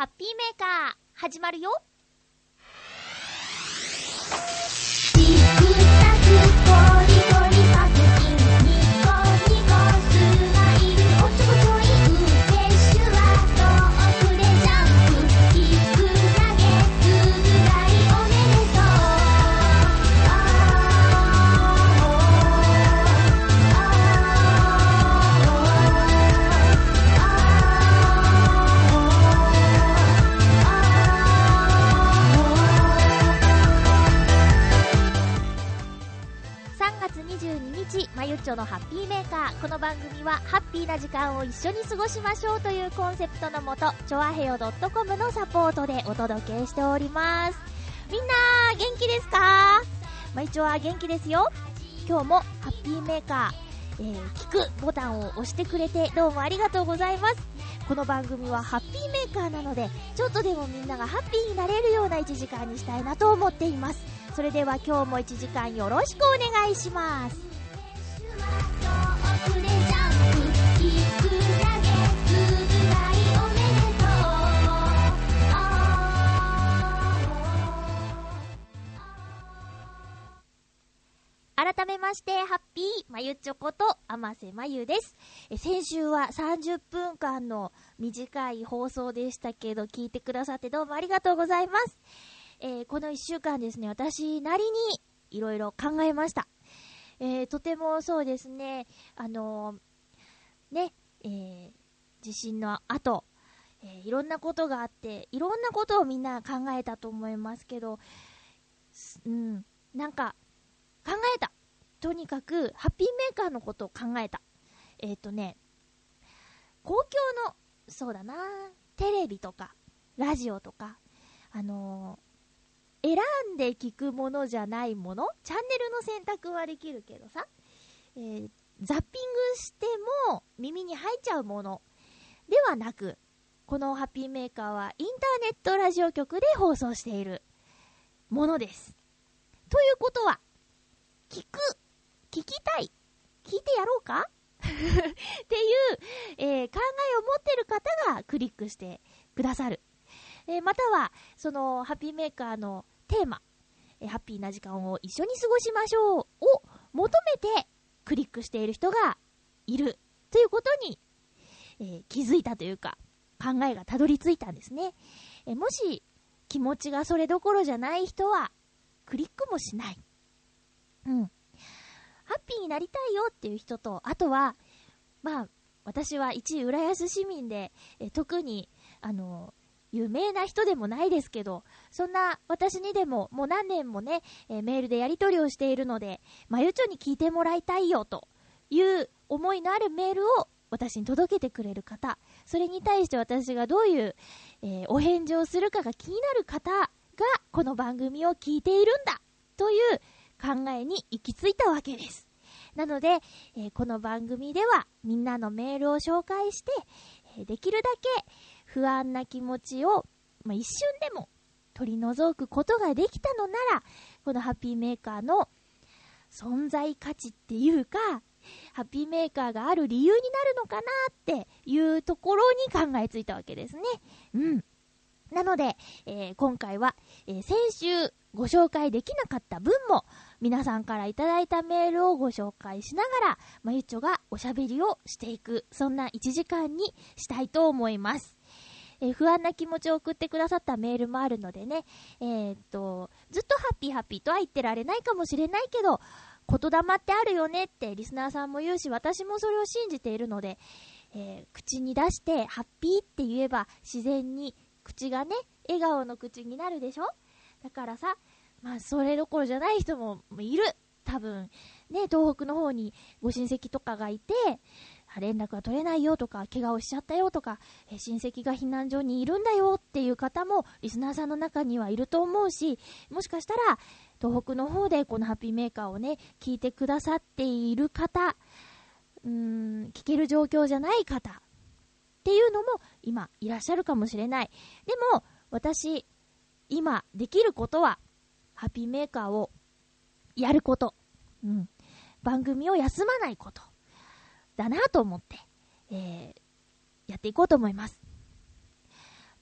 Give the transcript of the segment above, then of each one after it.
ハッピーメーカー、始まるよ。日、のハッピーメーカー。この番組は、ハッピーな時間を一緒に過ごしましょうというコンセプトのもと、ちょあへよ .com のサポートでお届けしております。みんな、元気ですか？まゆちょは元気ですよ。今日も、ハッピーメーカー、えー、聞くボタンを押してくれて、どうもありがとうございます。この番組はハッピーメーカーなので、ちょっとでもみんながハッピーになれるような1時間にしたいなと思っています。それでは今日も1時間よろしくお願いします。改めまして、ハッピーまゆちょこと、あませまゆです。え先週は30分間の短い放送でしたけど、聞いてくださってどうもありがとうございます。えーこの1週間ですね、私なりにいろいろ考えました。えーとてもそうですね、あのーね、えー地震の後、えーいろんなことがあって、いろんなことをみんな考えたと思いますけど、うん、なんか、考えた。とにかく、ハッピーメーカーのことを考えた。えっ、とね、公共の、そうだな、テレビとか、ラジオとか、あのー選んで聞くものじゃないもの、チャンネルの選択はできるけどさ、えーザッピングしても耳に入っちゃうものではなく、このハッピーメーカーはインターネットラジオ局で放送しているものです。ということは、聞く、聞きたい、聞いてやろうか？っていう、えー考えを持ってる方がクリックしてくださる。えーまたは、その、ハッピーメーカーのテーマ、えーハッピーな時間を一緒に過ごしましょうを求めてクリックしている人がいるということに、えー気づいたというか、考えがたどり着いたんですね。えもし、気持ちがそれどころじゃない人は、クリックもしない。うん。ハッピーになりたいよっていう人と、あとは、まあ、私は一浦安市民で、え特に、あの、有名な人でもないですけど、そんな私にでももう何年もね、えーメールでやり取りをしているので、まゆちょに聞いてもらいたいよという思いのあるメールを私に届けてくれる方、それに対して私がどういう、えーお返事をするかが気になる方がこの番組を聞いているんだという考えに行き着いたわけです。なので、えーこの番組ではみんなのメールを紹介して、えーできるだけ不安な気持ちを、まあ、一瞬でも取り除くことができたのなら、このハッピーメーカーの存在価値っていうか、ハッピーメーカーがある理由になるのかなっていうところに考えついたわけですね。うん。なので、えー今回は、えー先週ご紹介できなかった分も、皆さんからいただいたメールをご紹介しながら、まゆっちょがおしゃべりをしていく、そんな1時間にしたいと思います。え不安な気持ちを送ってくださったメールもあるのでね、えーっと、ずっとハッピーハッピーとは言ってられないかもしれないけど、言霊ってあるよねってリスナーさんも言うし、私もそれを信じているので、えー口に出してハッピーって言えば自然に口がね、笑顔の口になるでしょ？だからさ、まあそれどころじゃない人もいる。多分、ね、東北の方にご親戚とかがいて、連絡が取れないよとか、怪我をしちゃったよとか、え親戚が避難所にいるんだよっていう方も、リスナーさんの中にはいると思うし、もしかしたら、東北の方でこのハッピーメーカーをね、聞いてくださっている方、うーん、聞ける状況じゃない方っていうのも今いらっしゃるかもしれない。でも、私、今できることは、ハッピーメーカーをやること。うん。番組を休まないこと。だなと思って、えー、やっていこうと思います。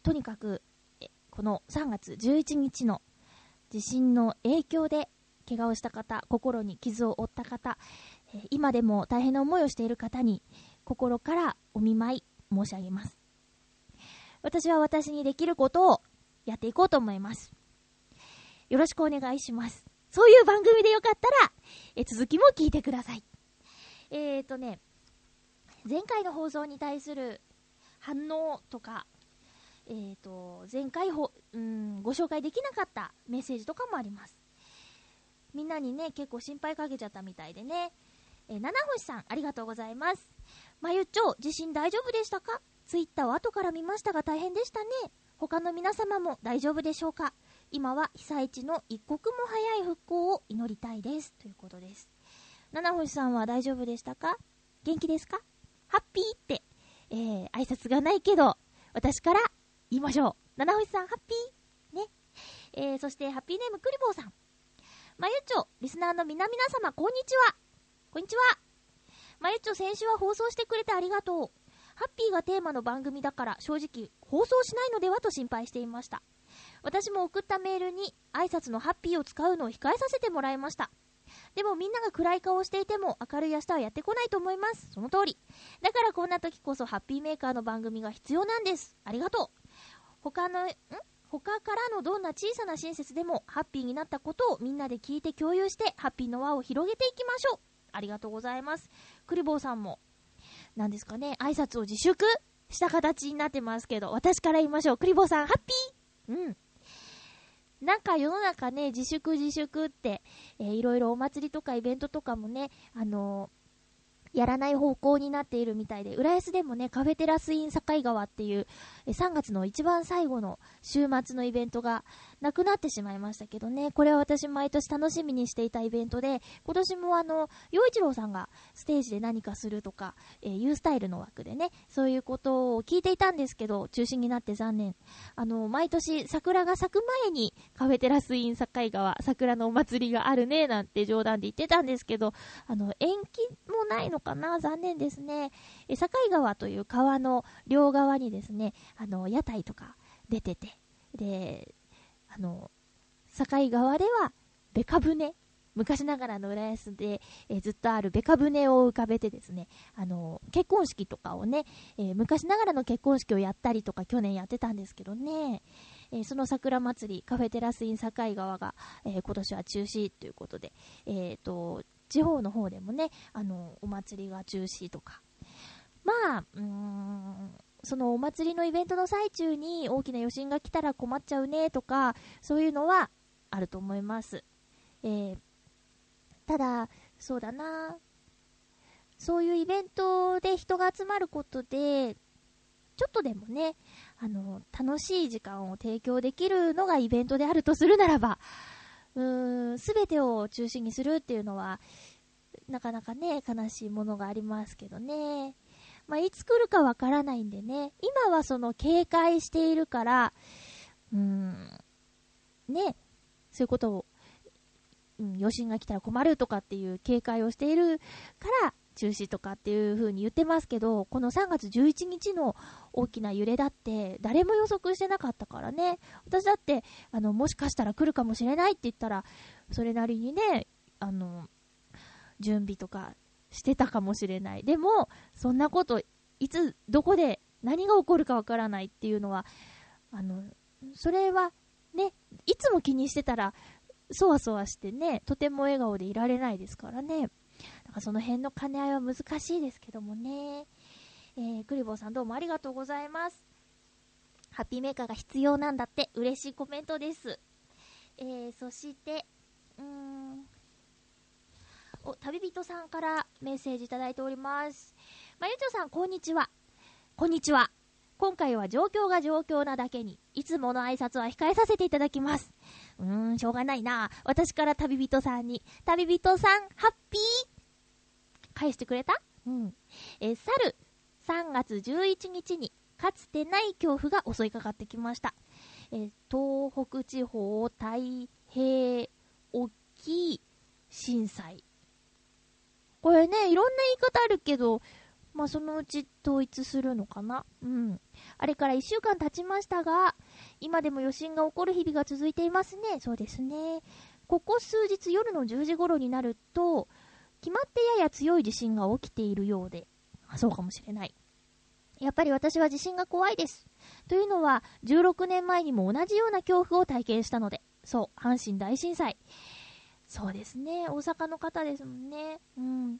とにかく、この3月11日の地震の影響で怪我をした方、心に傷を負った方、今でも大変な思いをしている方に心からお見舞い申し上げます。私は私にできることをやっていこうと思います。よろしくお願いします。そういう番組でよかったら、え続きも聞いてください。えーとね、前回の放送に対する反応とか、えーと、前回ほ、うん、ご紹介できなかったメッセージとかもあります。みんなにね、結構心配かけちゃったみたいでね。えー、七星さん、ありがとうございます。まゆっちょ、地震大丈夫でしたか？ツイッターを後から見ましたが大変でしたね。他の皆様も大丈夫でしょうか？今は被災地の一刻も早い復興を祈りたいです。ということです。七星さんは大丈夫でしたか？元気ですか？ハッピーって、えー、挨拶がないけど、私から言いましょう。七星さん、ハッピー？ね。えー、そして、ハッピーネームクリボーさん。まゆちょ、リスナーの皆々様、こんにちは。こんにちは。まゆちょ、先週は放送してくれてありがとう。ハッピーがテーマの番組だから、正直、放送しないのではと心配していました。私も送ったメールに、挨拶のハッピーを使うのを控えさせてもらいました。でもみんなが暗い顔をしていても明るい明日はやってこないと思います。その通り。だからこんな時こそハッピーメーカーの番組が必要なんです。ありがとう。他の、ん？他からのどんな小さな親切でもハッピーになったことをみんなで聞いて共有してハッピーの輪を広げていきましょう。ありがとうございます。クリボーさんも、なんですかね、挨拶を自粛した形になってますけど、私から言いましょう。クリボーさん、ハッピーうん。なんか世の中ね、自粛自粛って、えーいろいろお祭りとかイベントとかもね、あのーやらない方向になっているみたいで、浦安でもね、カフェテラスイン境川っていう、え3月の一番最後の週末のイベントがなくなってしまいましたけどね、これは私毎年楽しみにしていたイベントで、今年もあの、洋一郎さんがステージで何かするとか、えー、ユースタイルの枠でね、そういうことを聞いていたんですけど、中止になって残念。あの、毎年桜が咲く前にカフェテラスイン境川、桜のお祭りがあるね、なんて冗談で言ってたんですけど、あの、延期もないのかな残念ですね。え、境川という川の両側にですね、あの、屋台とか出てて、で、あの、境川では、ベカ船、昔ながらの浦安で、えずっとあるベカ船を浮かべてですね、あの、結婚式とかをね、え昔ながらの結婚式をやったりとか去年やってたんですけどね、えその桜祭り、カフェテラスイン境川が、え今年は中止ということで、えっ、と、地方の方でもね、あの、お祭りが中止とか。まあ、うーん、そのお祭りのイベントの最中に大きな余震が来たら困っちゃうねとか、そういうのはあると思います。えーただ、そうだな、そういうイベントで人が集まることで、ちょっとでもね、あの、楽しい時間を提供できるのがイベントであるとするならば、うーん、すべてを中心にするっていうのは、なかなかね、悲しいものがありますけどね。まあ、いつ来るかわからないんでね、今はその警戒しているから、うん、ね、そういうことを、うん、余震が来たら困るとかっていう警戒をしているから、中止とかっていう風に言ってますけど、この3月11日の大きな揺れだって、誰も予測してなかったからね。私だって、あの、もしかしたら来るかもしれないって言ったら、それなりにね、あの、準備とかしてたかもしれない。でも、そんなこと、いつ、どこで、何が起こるかわからないっていうのは、あの、それは、ね、いつも気にしてたら、そわそわしてね、とても笑顔でいられないですからね。だからその辺の兼ね合いは難しいですけどもね。えー、クリボーさんどうもありがとうございます。ハッピーメーカーが必要なんだって嬉しいコメントです。えー、そして、うーん、お、旅人さんからメッセージいただいております。まゆちょさん、こんにちは。こんにちは。今回は状況が状況なだけに、いつもの挨拶は控えさせていただきます。うーん、しょうがないな。私から旅人さんに、旅人さん、ハッピー返してくれた？うん。えー去る3月11日に、かつてない恐怖が襲いかかってきました。え東北地方太平沖震災。これね、いろんな言い方あるけど、まあ、そのうち統一するのかな？うん。あれから1週間経ちましたが、今でも余震が起こる日々が続いていますね。そうですね。ここ数日夜の10時頃になると、決まってやや強い地震が起きているようで、あそうかもしれない。やっぱり私は地震が怖いです。というのは、16年前にも同じような恐怖を体験したので、そう、阪神大震災。そうですね、大阪の方ですもんね。うん。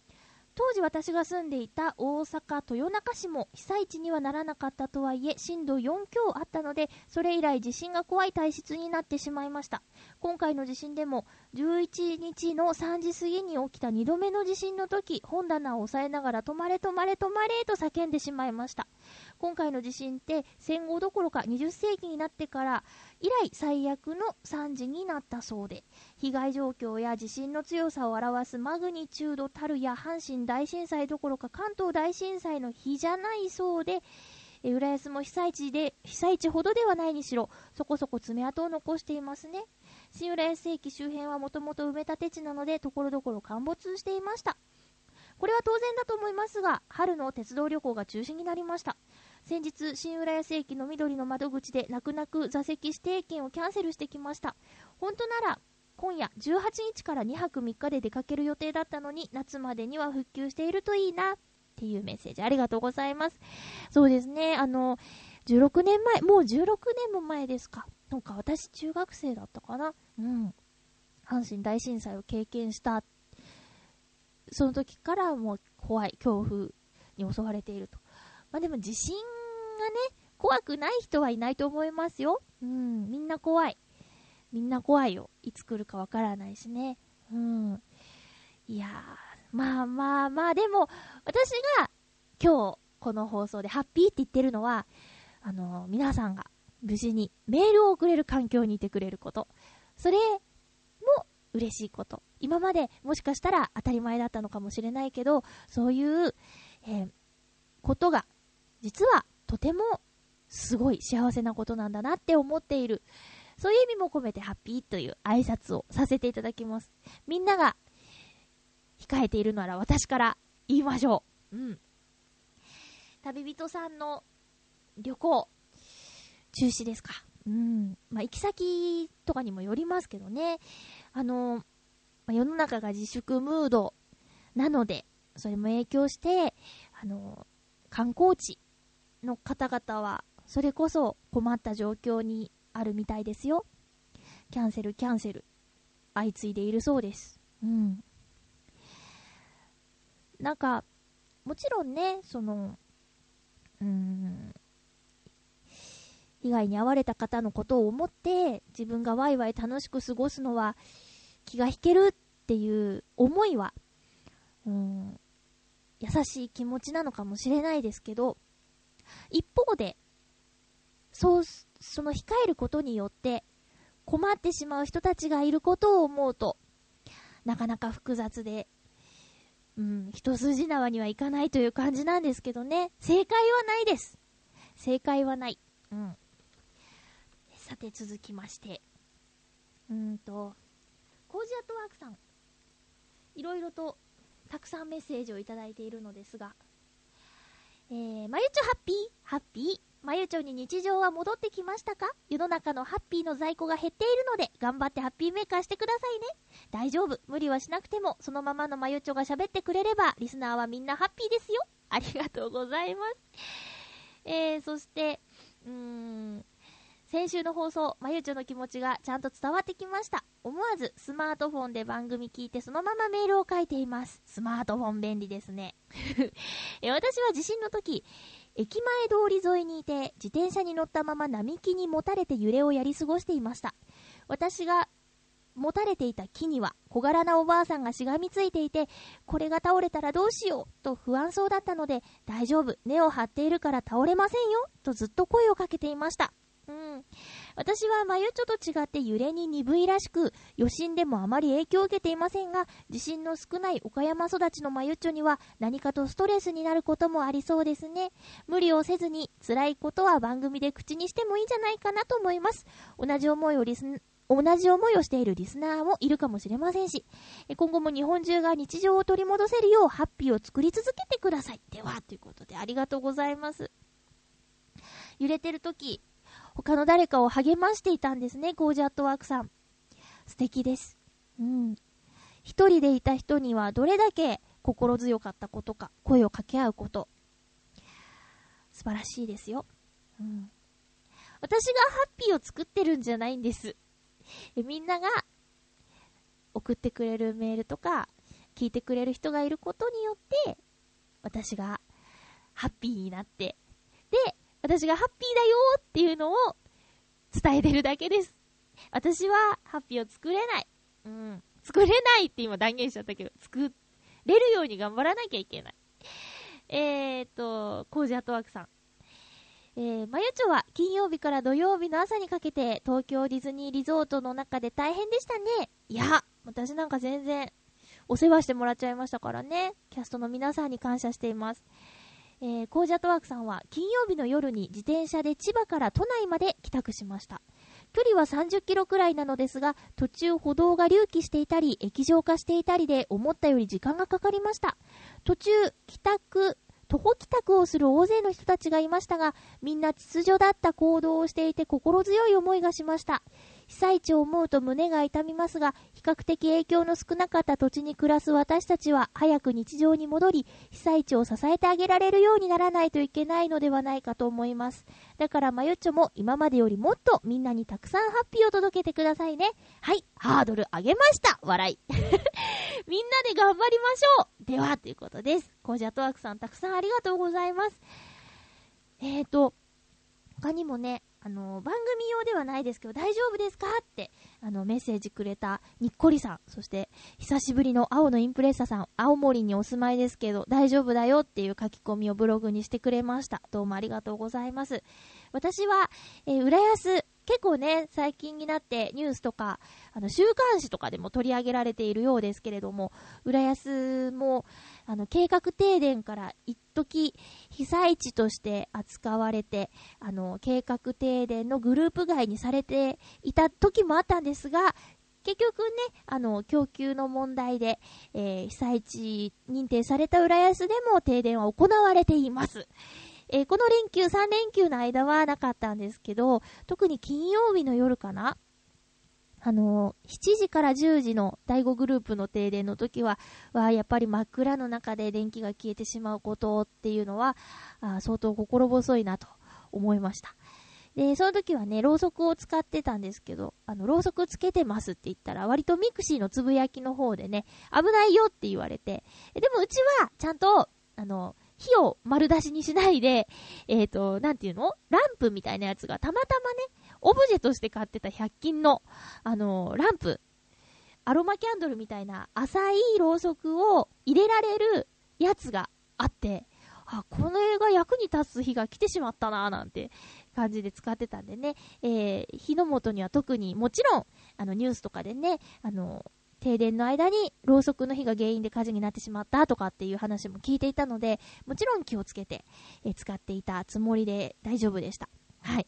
当時私が住んでいた大阪豊中市も被災地にはならなかったとはいえ震度4強あったのでそれ以来地震が怖い体質になってしまいました今回の地震でも11日の3時過ぎに起きた2度目の地震の時本棚を押さえながら止まれ止まれ止まれと叫んでしまいました今回の地震って戦後どころか20世紀になってから以来最悪の惨事になったそうで被害状況や地震の強さを表すマグニチュードたるや阪神大震災どころか関東大震災の日じゃないそうで、浦安も被災地で、被災地ほどではないにしろ、そこそこ爪痕を残していますね。新浦安駅周辺はもともと埋め立て地なので、ところどころ陥没していました。これは当然だと思いますが、春の鉄道旅行が中止になりました。先日、新浦安駅の緑の窓口で泣く泣く座席指定券をキャンセルしてきました。本当なら、今夜18日から2泊3日で出かける予定だったのに夏までには復旧しているといいなっていうメッセージありがとうございます。そうですねあの16年前もう16年も前ですか。なんか私中学生だったかな。うん。阪神大震災を経験した。その時からもう怖い恐怖に襲われていると。まあでも地震がね怖くない人はいないと思いますようんみんな怖いみんな怖いよ。いつ来るかわからないしね。うん。いやー、まあまあまあ、でも、私が今日この放送でハッピーって言ってるのは、あのー、皆さんが無事にメールを送れる環境にいてくれること。それも嬉しいこと。今までもしかしたら当たり前だったのかもしれないけど、そういう、えー、ことが、実はとてもすごい幸せなことなんだなって思っている。そういう意味も込めてハッピーという挨拶をさせていただきます。みんなが控えているなら私から言いましょう。うん。旅人さんの旅行、中止ですか。うん。まあ、行き先とかにもよりますけどね。あの、ま、世の中が自粛ムードなので、それも影響して、あの、観光地の方々は、それこそ困った状況にあるみたいですよ。キャンセル、キャンセル。相次いでいるそうです。うん。なんか、もちろんね、その、うん、被害に遭われた方のことを思って、自分がワイワイ楽しく過ごすのは気が引けるっていう思いは、うん、優しい気持ちなのかもしれないですけど、一方で、そう、その控えることによって困ってしまう人たちがいることを思うと、なかなか複雑で、うん、一筋縄にはいかないという感じなんですけどね。正解はないです。正解はない。うん。さて続きまして。うんと、コージアットワークさん。いろいろとたくさんメッセージをいただいているのですが、えー、まゆちょハッピー、ハッピー？まゆちょに日常は戻ってきましたか？世の中のハッピーの在庫が減っているので、頑張ってハッピーメーカーしてくださいね。大丈夫。無理はしなくても、そのままのまゆちょが喋ってくれれば、リスナーはみんなハッピーですよ。ありがとうございます。えー、そして、うーん、先週の放送、まゆちょの気持ちがちゃんと伝わってきました。思わずスマートフォンで番組聞いてそのままメールを書いています。スマートフォン便利ですね。え私は地震の時、駅前通り沿いにいて、自転車に乗ったまま並木にもたれて揺れをやり過ごしていました。私が持たれていた木には小柄なおばあさんがしがみついていて、これが倒れたらどうしようと不安そうだったので、大丈夫、根を張っているから倒れませんよとずっと声をかけていました。うん。私はマユチョと違って揺れに鈍いらしく、余震でもあまり影響を受けていませんが、地震の少ない岡山育ちのマユチョには何かとストレスになることもありそうですね。無理をせずに辛いことは番組で口にしてもいいんじゃないかなと思います。同じ思いをリス同じ思いをしているリスナーもいるかもしれませんし、今後も日本中が日常を取り戻せるようハッピーを作り続けてください。では、ということでありがとうございます。揺れてる時、他の誰かを励ましていたんですね、コージアットワークさん。素敵です。うん。一人でいた人にはどれだけ心強かったことか、声を掛け合うこと。素晴らしいですよ。うん。私がハッピーを作ってるんじゃないんです。みんなが送ってくれるメールとか、聞いてくれる人がいることによって、私がハッピーになって、私がハッピーだよっていうのを伝えてるだけです。私はハッピーを作れない。うん。作れないって今断言しちゃったけど、作れるように頑張らなきゃいけない。えーと、コージアットワークさん。えー、まゆちょは金曜日から土曜日の朝にかけて東京ディズニーリゾートの中で大変でしたね。いや、私なんか全然お世話してもらっちゃいましたからね。キャストの皆さんに感謝しています。えー、コージャットワークさんは金曜日の夜に自転車で千葉から都内まで帰宅しました。距離は30キロくらいなのですが、途中歩道が隆起していたり、液状化していたりで思ったより時間がかかりました。途中、帰宅、徒歩帰宅をする大勢の人たちがいましたが、みんな秩序だった行動をしていて心強い思いがしました。被災地を思うと胸が痛みますが、比較的影響の少なかった土地に暮らす私たちは、早く日常に戻り、被災地を支えてあげられるようにならないといけないのではないかと思います。だから、まゆっちょも今までよりもっとみんなにたくさんハッピーを届けてくださいね。はい、ハードル上げました笑い。みんなで頑張りましょうでは、ということです。コージャトワークさん、たくさんありがとうございます。えーと、他にもね、あの、番組用ではないですけど、大丈夫ですか？って、あの、メッセージくれたにっこりさん、そして、久しぶりの青のインプレッサさん、青森にお住まいですけど、大丈夫だよっていう書き込みをブログにしてくれました。どうもありがとうございます。私は、えー浦安、結構ね、最近になってニュースとか、あの、週刊誌とかでも取り上げられているようですけれども、浦安も、あの、計画停電から一時被災地として扱われて、あの、計画停電のグループ外にされていた時もあったんですが、結局ね、あの、供給の問題で、えー被災地認定された浦安でも停電は行われています。えーこの連休、3連休の間はなかったんですけど、特に金曜日の夜かなあのー7時から10時の第5グループの停電の時は、はやっぱり真っ暗の中で電気が消えてしまうことっていうのは、あ相当心細いなと思いました。で、その時はね、ろうそくを使ってたんですけど、あの、ろうそくつけてますって言ったら、割と mixi のつぶやきの方でね、危ないよって言われて、でもうちは、ちゃんと、あの、火を丸出しにしないで、えっ、と、なんていうの？ランプみたいなやつがたまたまね、オブジェとして買ってた100均の、あのランプ、アロマキャンドルみたいな浅いろうそくを入れられるやつがあって、あ、この映画役に立つ日が来てしまったなぁなんて感じで使ってたんでね、えー、火の元には特にもちろん、あのニュースとかでね、あの、停電の間にろうそくの火が原因で火事になってしまったとかっていう話も聞いていたので、もちろん気をつけて、え使っていたつもりで大丈夫でした。はい。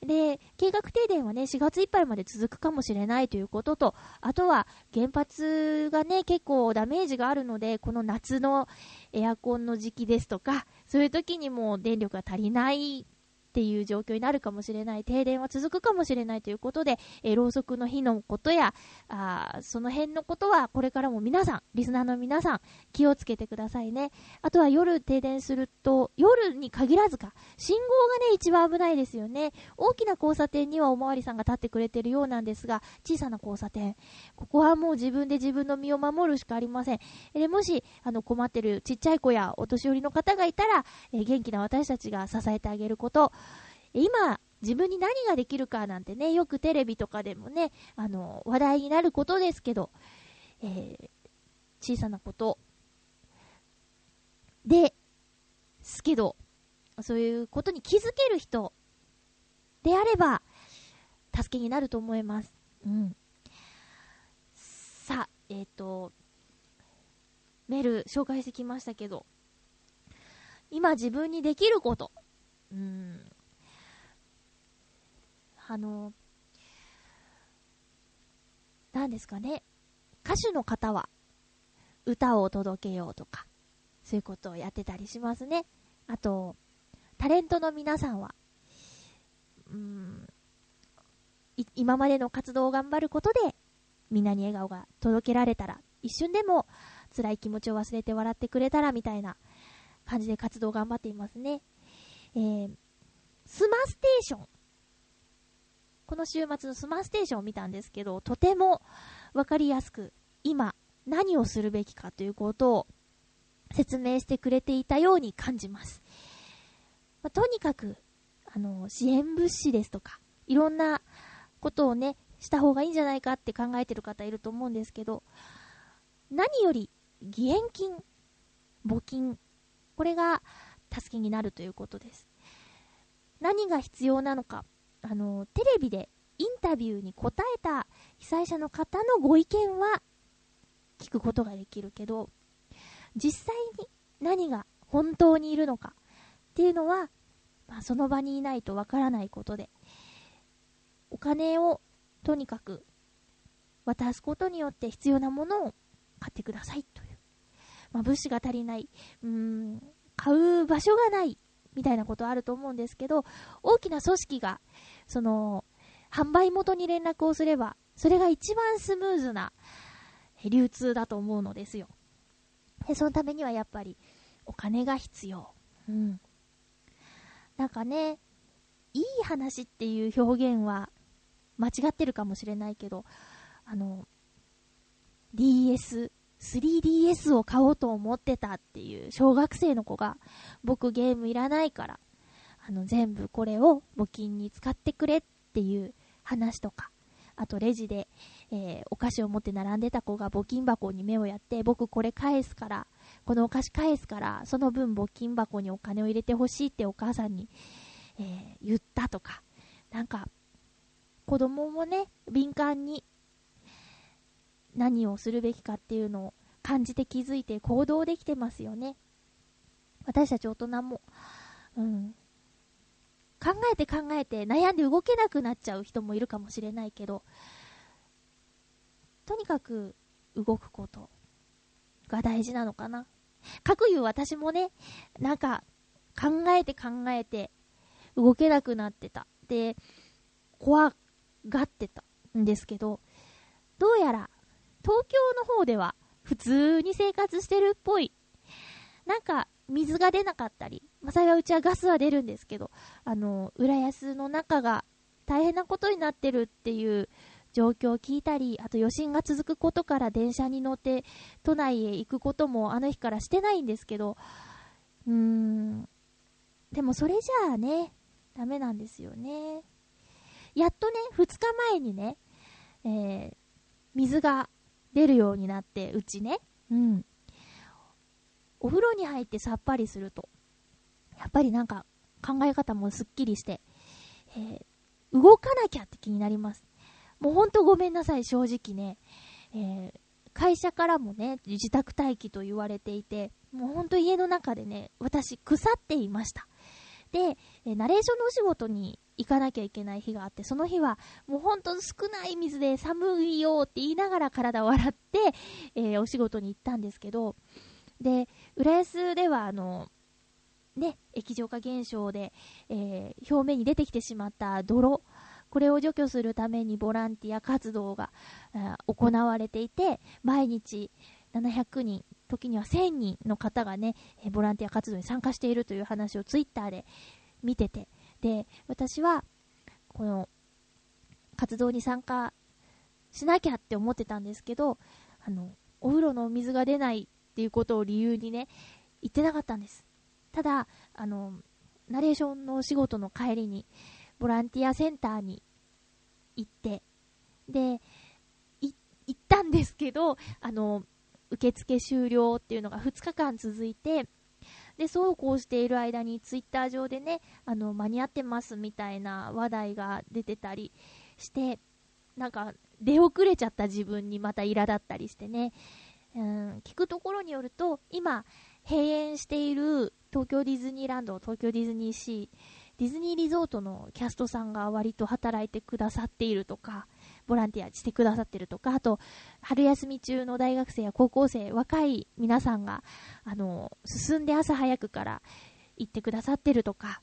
で、計画停電はね、4月いっぱいまで続くかもしれないということと、あとは原発がね、結構ダメージがあるので、この夏のエアコンの時期ですとか、そういう時にも電力が足りないっていう状況になるかもしれない、停電は続くかもしれないということで、えーろうそくの火のことや、あその辺のことは、これからも皆さん、リスナーの皆さん、気をつけてくださいね。あとは夜停電すると、夜に限らずか、信号がね、一番危ないですよね。大きな交差点にはおまわりさんが立ってくれてるようなんですが、小さな交差点、ここはもう自分で自分の身を守るしかありません。でもし、あの、困ってるちっちゃい子やお年寄りの方がいたら、えー元気な私たちが支えてあげること、今、自分に何ができるかなんてね、よくテレビとかでもね、あの、話題になることですけど、えー小さなことで、すけど、そういうことに気づける人であれば、助けになると思います。うん。さあ、えっ、と、メール紹介してきましたけど、今自分にできること、うん、あの、なんですかね、歌手の方は、歌を届けようとか、そういうことをやってたりしますね。あと、タレントの皆さんは、うん、今までの活動を頑張ることで、みんなに笑顔が届けられたら、一瞬でも辛い気持ちを忘れて笑ってくれたらみたいな感じで活動を頑張っていますね。えー、スマステーション。この週末のスマステーションを見たんですけど、とてもわかりやすく、今何をするべきかということを説明してくれていたように感じます。まあ、とにかく、あの、支援物資ですとか、いろんなことをね、した方がいいんじゃないかって考えてる方いると思うんですけど、何より義援金、募金、これが助けになるということです。何が必要なのか、あの、テレビでインタビューに答えた被災者の方のご意見は聞くことができるけど、実際に何が本当にいるのかっていうのは、まあ、その場にいないとわからないことで、お金をとにかく渡すことによって必要なものを買ってくださいという。まあ、物資が足りない、うーん、買う場所がないみたいなことあると思うんですけど、大きな組織が、その、販売元に連絡をすれば、それが一番スムーズな流通だと思うのですよ。で、そのためにはやっぱりお金が必要。うん。なんかね、いい話っていう表現は間違ってるかもしれないけど、あの、DS、3DS を買おうと思ってたっていう小学生の子が、僕ゲームいらないから、あの、全部これを募金に使ってくれっていう話とか、あとレジで、えー、お菓子を持って並んでた子が募金箱に目をやって、僕これ返すから、このお菓子返すから、その分募金箱にお金を入れてほしいってお母さんに、えー、言ったとか、なんか、子供もね、敏感に何をするべきかっていうのを感じて気づいて行動できてますよね。私たち大人も、うん。考えて考えて悩んで動けなくなっちゃう人もいるかもしれないけど、とにかく動くことが大事なのかな。かくいう私もね、なんか考えて考えて動けなくなってた。で、怖がってたんですけど、どうやら東京の方では普通に生活してるっぽい。なんか水が出なかったり、まあ、幸いうちはガスは出るんですけど、あの、浦安の中が大変なことになってるっていう状況を聞いたり、あと余震が続くことから電車に乗って都内へ行くこともあの日からしてないんですけど、うーん、でもそれじゃあね、ダメなんですよね。やっとね、2日前にね、えー、水が出るようになって、うちね、うん。お風呂に入ってさっぱりすると、やっぱりなんか考え方もすっきりして、えー、動かなきゃって気になります。もうほんとごめんなさい、正直ね。えー、会社からもね、自宅待機と言われていて、もうほんと家の中でね、私腐っていました。で、えナレーションのお仕事に行かなきゃいけない日があって、その日はもうほんと少ない水で寒いよって言いながら体を洗って、えー、お仕事に行ったんですけど、で、浦安ではあの、ね、液状化現象で、えー、表面に出てきてしまった泥、これを除去するためにボランティア活動が行われていて、毎日700人、時には1000人の方がね、ボランティア活動に参加しているという話をツイッターで見てて、で、私は、この、活動に参加しなきゃって思ってたんですけど、あの、お風呂の水が出ないっていうことを理由にね、言ってなかったんです。ただ、あの、ナレーションのお仕事の帰りに、ボランティアセンターに行って、で、行ったんですけど、あの、受付終了っていうのが2日間続いて、で、そうこうしている間にツイッター上でね、あの、間に合ってますみたいな話題が出てたりして、なんか、出遅れちゃった自分にまた苛立ったりしてね、うん、聞くところによると、今、閉園している東京ディズニーランド、東京ディズニーシー、ディズニーリゾートのキャストさんが割と働いてくださっているとか、ボランティアしてくださってるとか、あと、春休み中の大学生や高校生、若い皆さんが、あの、進んで朝早くから行ってくださってるとか、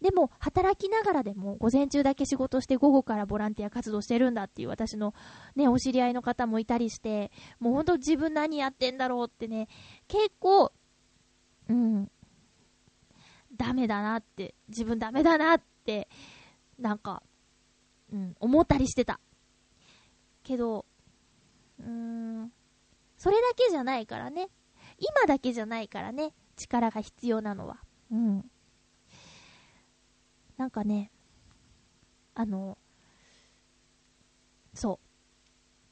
でも、働きながらでも、午前中だけ仕事して、午後からボランティア活動してるんだっていう私のね、お知り合いの方もいたりして、もうほんと自分何やってんだろうってね、結構、うん、ダメだなって、自分ダメだなって、なんか、うん、思ったりしてた。けど、うーん、それだけじゃないからね。今だけじゃないからね、力が必要なのは。うん。なんかね、あの、そう。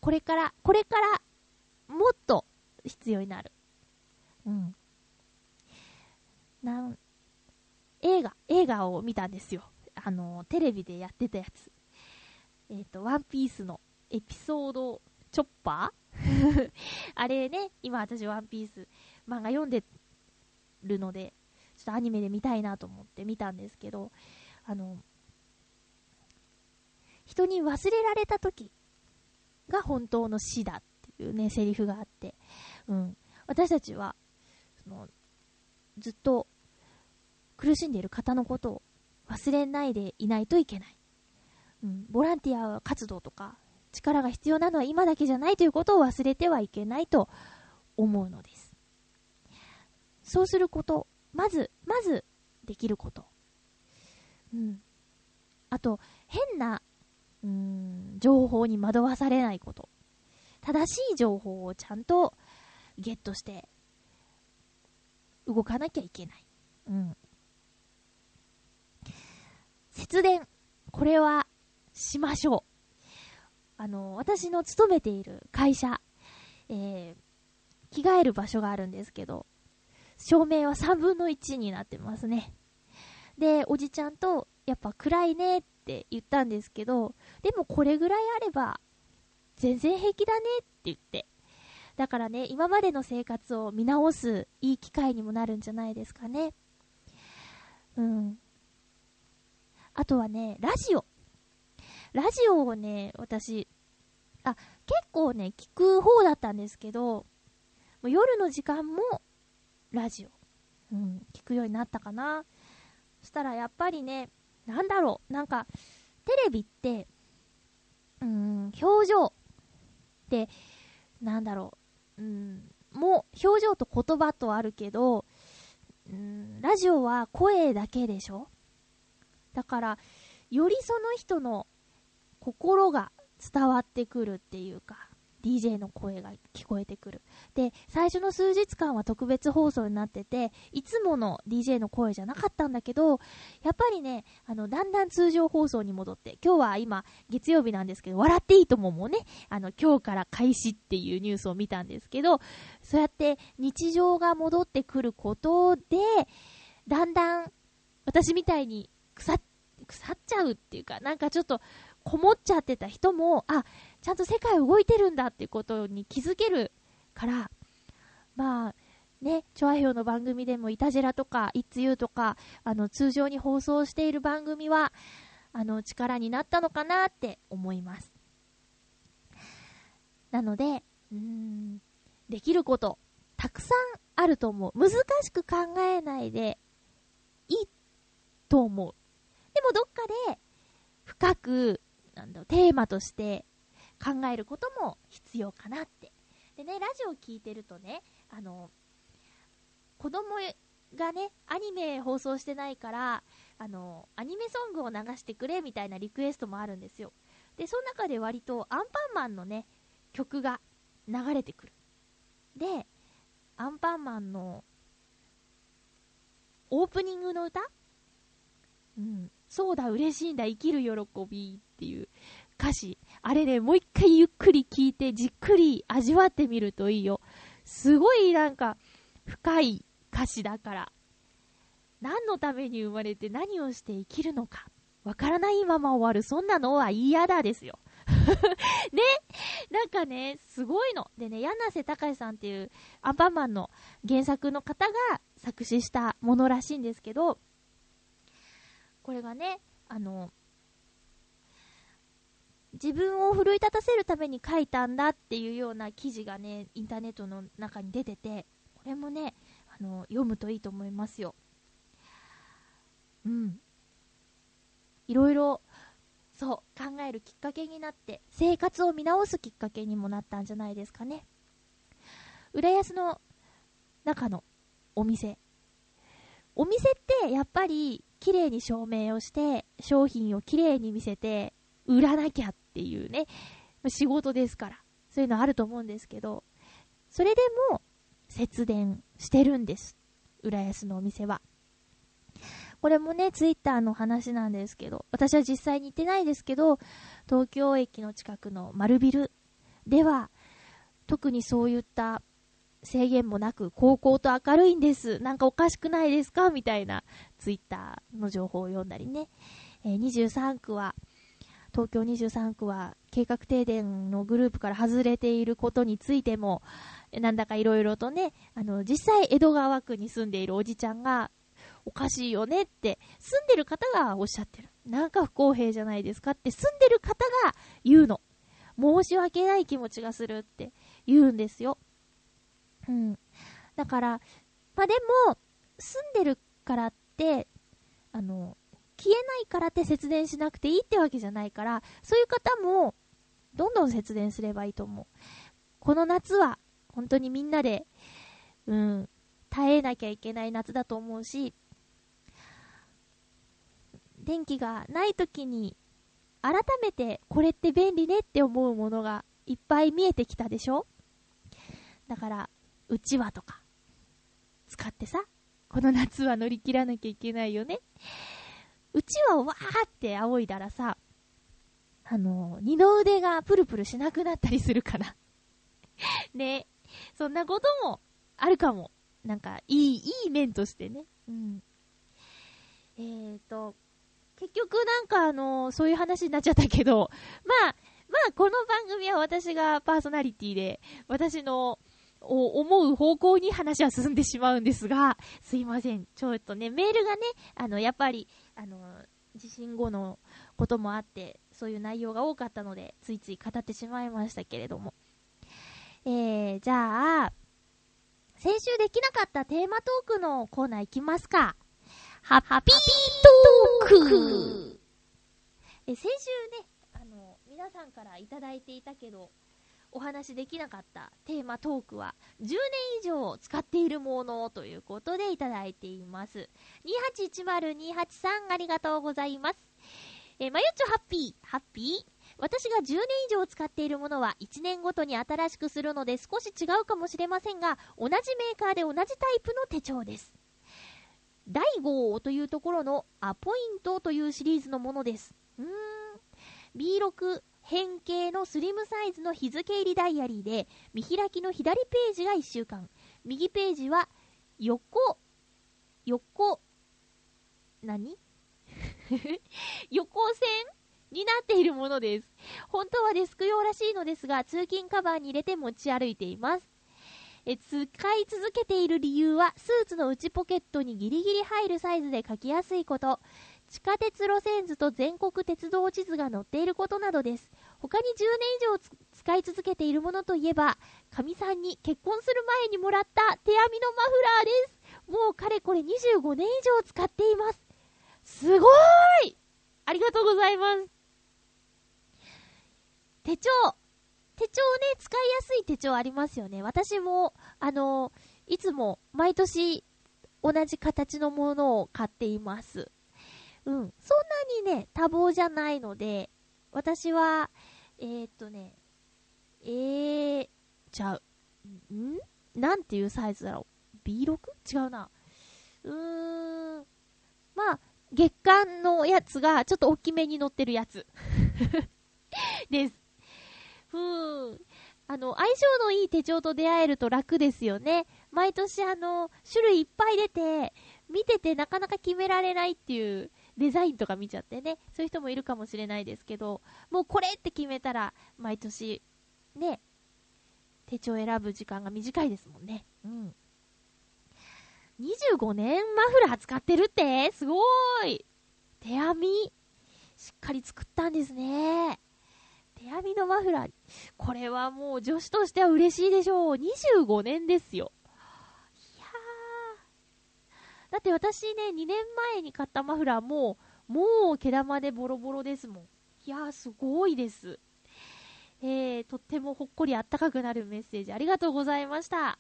これから、これから、もっと必要になる。うん。なん、映画、映画を見たんですよ。あの、テレビでやってたやつ。えっ、と、ワンピースのエピソードチョッパー？あれね、今私ワンピース漫画読んでるので、ちょっとアニメで見たいなと思って見たんですけど、あの、人に忘れられた時が本当の死だっていうね、セリフがあって、うん。私たちは、その、ずっと苦しんでいる方のことを忘れないでいないといけない。うん。ボランティア活動とか、力が必要なのは今だけじゃないということを忘れてはいけないと思うのです。そうすること、まず、まず、できること。うん。あと、変な、うーん、情報に惑わされないこと。正しい情報をちゃんとゲットして、動かなきゃいけない。うん。節電。これは、しましょう。あの、私の勤めている会社、えー、着替える場所があるんですけど、照明は3分の1になってますね。で、おじちゃんと、やっぱ暗いねって言ったんですけど、でもこれぐらいあれば、全然平気だねって言って。だからね、今までの生活を見直すいい機会にもなるんじゃないですかね。うん。あとはね、ラジオ。ラジオをね、私、あ、結構ね、聞く方だったんですけど、もう夜の時間も、ラジオ、うん、聞くようになったかな。そしたらやっぱりね、なんだろう、なんか、テレビって、うん、表情って、なんだろう、うん、もう、表情と言葉とあるけど、うん、ラジオは声だけでしょ？だから、よりその人の心が伝わってくるっていうか、DJ の声が聞こえてくる。で、最初の数日間は特別放送になってて、いつもの DJ の声じゃなかったんだけど、やっぱりね、あの、だんだん通常放送に戻って、今日は今、月曜日なんですけど、笑っていいとももね、あの、今日から開始っていうニュースを見たんですけど、そうやって日常が戻ってくることで、だんだん、私みたいに腐っ、腐っちゃうっていうか、なんかちょっと、こもっちゃってた人も、あ、ちゃんと世界動いてるんだっていうことに気づけるから、まあ、ね、チョアヘオの番組でも、イタジェラとか、イッツユーとか、あの、通常に放送している番組は、あの、力になったのかなって思います。なので、うん、できること、たくさんあると思う。難しく考えないで、いいと思う。でもどっかで、深く、なんだろ、テーマとして考えることも必要かなって。でね、ラジオ聞いてるとね、あの、子供がね、アニメ放送してないから、あの、アニメソングを流してくれみたいなリクエストもあるんですよ。で、その中で割とアンパンマンのね、曲が流れてくる。で、アンパンマンのオープニングの歌？うん。そうだ、嬉しいんだ、生きる喜びっていう歌詞。あれね、もう一回ゆっくり聞いて、じっくり味わってみるといいよ。すごいなんか、深い歌詞だから。何のために生まれて何をして生きるのか。わからないまま終わる。そんなのは嫌だですよ。ねなんかね、すごいの。でね、柳瀬隆さんっていうアンパンマンの原作の方が作詞したものらしいんですけど、これがね、あの、自分を奮い立たせるために書いたんだっていうような記事がね、インターネットの中に出てて、これもね、あの、読むといいと思いますよ。うん。いろいろ、そう、考えるきっかけになって、生活を見直すきっかけにもなったんじゃないですかね。浦安の中のお店。お店ってやっぱり綺麗に照明をして、商品を綺麗に見せて、売らなきゃっていうね、仕事ですから。そういうのあると思うんですけど、それでも節電してるんです。浦安のお店は。これもね、ツイッターの話なんですけど、私は実際に行ってないですけど、東京駅の近くの丸ビルでは、特にそういった制限もなく、高校と明るいんです。なんかおかしくないですか？みたいなツイッターの情報を読んだりね。えー23区は、東京23区は計画停電のグループから外れていることについても、なんだかいろいろとね、あの、実際江戸川区に住んでいるおじちゃんが、おかしいよねって、住んでる方がおっしゃってる。なんか不公平じゃないですかって、住んでる方が言うの。申し訳ない気持ちがするって言うんですよ。うん。だから、まあ、でも、住んでるからっ、あの、消えないからって節電しなくていいってわけじゃないから、そういう方も、どんどん節電すればいいと思う。この夏は、本当にみんなで、うん、耐えなきゃいけない夏だと思うし、電気がない時に、改めてこれって便利ねって思うものがいっぱい見えてきたでしょ？だから、うちわとか、使ってさ、この夏は乗り切らなきゃいけないよね。うちわをわーって仰いだらさ、あの、二の腕がプルプルしなくなったりするから。ね。そんなこともあるかも。なんか、いい、いい面としてね。うん。えーと、結局なんかあの、そういう話になっちゃったけど、まあ、まあ、この番組は私がパーソナリティで、私の、お思う方向に話は進んでしまうんですが、すいません。ちょっとね、メールがね、あの、やっぱり、あの、地震後のこともあって、そういう内容が多かったので、ついつい語ってしまいましたけれども。えー、じゃあ、先週できなかったテーマトークのコーナー行きますか。ハッピートークえ、先週ね、あの、皆さんからいただいていたけど、お話できなかったテーマトークは、10年以上使っているものということでいただいています。2810283ありがとうございます。えーまゆちょハッピー、ハッピー？私が10年以上使っているものは1年ごとに新しくするので少し違うかもしれませんが、同じメーカーで同じタイプの手帳です。第5というところのアポイントというシリーズのものです。うーん。B6 変形のスリムサイズの日付入りダイアリーで、見開きの左ページが1週間、右ページは横、横、何？横線になっているものです。本当はデスク用らしいのですが、通勤カバーに入れて持ち歩いています。え使い続けている理由は、スーツの内ポケットにギリギリ入るサイズで書きやすいこと、地下鉄路線図と全国鉄道地図が載っていることなどです。他に10年以上使い続けているものといえば、かみさんに結婚する前にもらった手編みのマフラーです。もうかれこれ25年以上使っています。すごーいありがとうございます。手帳。手帳ね、使いやすい手帳ありますよね。私も、あの、いつも毎年同じ形のものを買っています。うん。そんなにね、多忙じゃないので、私は、えー、っとね、えー、ちゃう。ん？なんていうサイズだろう ?B6? 違うな。うーん。まあ、月間のやつがちょっと大きめに乗ってるやつ。です。ふーん。あの、相性のいい手帳と出会えると楽ですよね。毎年あの、種類いっぱい出て、見ててなかなか決められないっていうデザインとか見ちゃってね。そういう人もいるかもしれないですけど、もうこれって決めたら、毎年、ね、手帳選ぶ時間が短いですもんね。うん。25年マフラー使ってるって？すごーい手編みしっかり作ったんですね。手編みのマフラー。これはもう女子としては嬉しいでしょう。25年ですよ。だって私ね、2年前に買ったマフラーも、もう毛玉でボロボロですもん。いやー、すごいです。えー、とってもほっこりあったかくなるメッセージありがとうございました。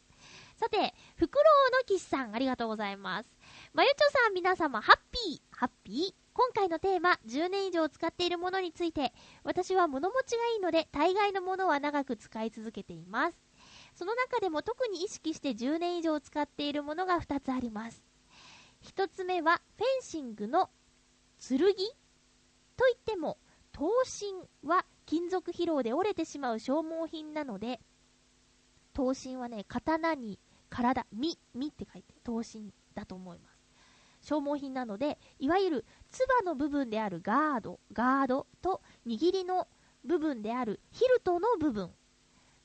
さて、フクロウの騎士さん、ありがとうございます。まゆちょさん、皆様、ハッピー、ハッピー。今回のテーマ、10年以上使っているものについて、私は物持ちがいいので、大概のものは長く使い続けています。その中でも特に意識して10年以上使っているものが2つあります。1つ目は、フェンシングの剣？といっても、刀身は金属疲労で折れてしまう消耗品なので、刀身はね、刀に体、身、身って書いて、刀身だと思います。消耗品なので、いわゆる、唾の部分であるガード、ガードと握りの部分であるヒルトの部分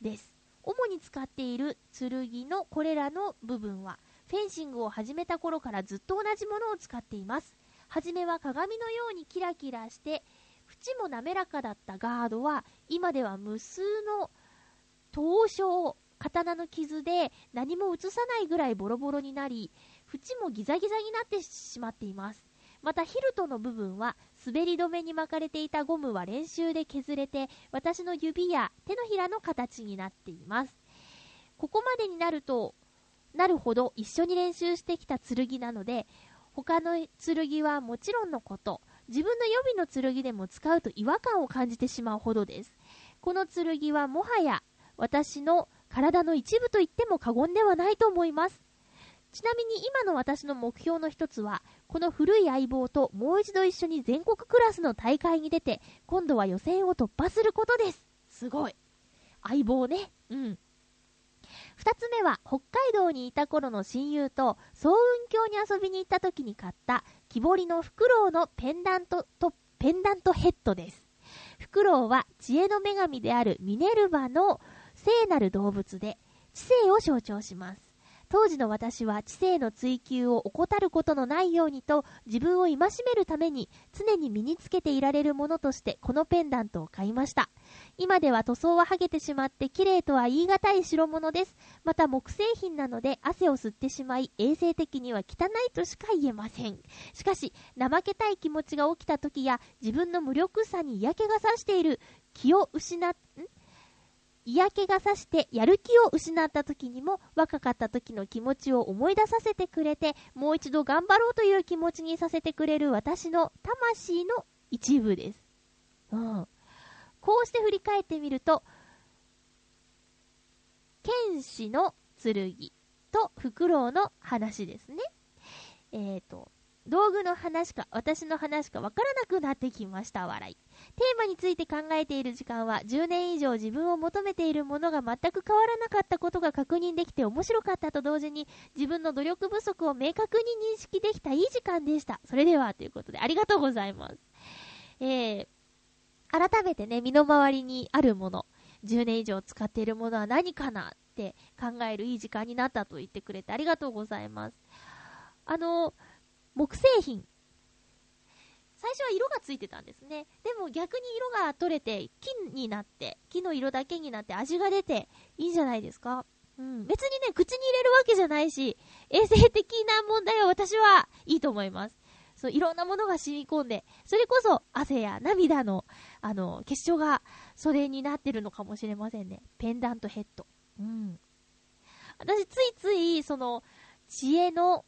です。主に使っている剣のこれらの部分は、フェンシングを始めた頃からずっと同じものを使っています。はじめは鏡のようにキラキラして、縁も滑らかだったガードは、今では無数の刀傷、刀の傷で何も映さないぐらいボロボロになり、縁もギザギザになってしまっています。またヒルトの部分は滑り止めに巻かれていたゴムは練習で削れて私の指や手のひらの形になっています。ここまでになると、なるほど一緒に練習してきた剣なので、他の剣はもちろんのこと、自分の予備の剣でも使うと違和感を感じてしまうほどです。この剣はもはや私の体の一部と言っても過言ではないと思います。ちなみに今の私の目標の一つは、この古い相棒ともう一度一緒に全国クラスの大会に出て、今度は予選を突破することです。すごい。相棒ね。うん。二つ目は、北海道にいた頃の親友と、早雲峡に遊びに行った時に買った、木彫りのフクロウのペンダントと、ペンダントヘッドです。フクロウは知恵の女神であるミネルヴァの聖なる動物で、知性を象徴します。当時の私は知性の追求を怠ることのないようにと自分を戒めるために常に身につけていられるものとしてこのペンダントを買いました。今では塗装は剥げてしまって綺麗とは言い難い代物です。また木製品なので汗を吸ってしまい衛生的には汚いとしか言えません。しかし怠けたい気持ちが起きた時や自分の無力さに嫌気がさしている気を失っ、ん？嫌気がさしてやる気を失った時にも若かった時の気持ちを思い出させてくれてもう一度頑張ろうという気持ちにさせてくれる私の魂の一部です。うん。こうして振り返ってみると、剣士の剣とフクロウの話ですね。えっ、と、道具の話か私の話かわからなくなってきました、笑い。テーマについて考えている時間は10年以上自分を求めているものが全く変わらなかったことが確認できて面白かったと同時に自分の努力不足を明確に認識できたいい時間でした。それではということでありがとうございます。えー、改めてね、身の回りにあるもの、10年以上使っているものは何かなって考えるいい時間になったと言ってくれてありがとうございます。あの、木製品。最初は色がついてたんですね。でも逆に色が取れて木になって、木の色だけになって味が出ていいんじゃないですか。うん。別にね、口に入れるわけじゃないし、衛生的な問題は私はいいと思います。そう、いろんなものが染み込んで、それこそ汗や涙の、あの、結晶がそれになってるのかもしれませんね。ペンダントヘッド。うん。私ついつい、その、知恵の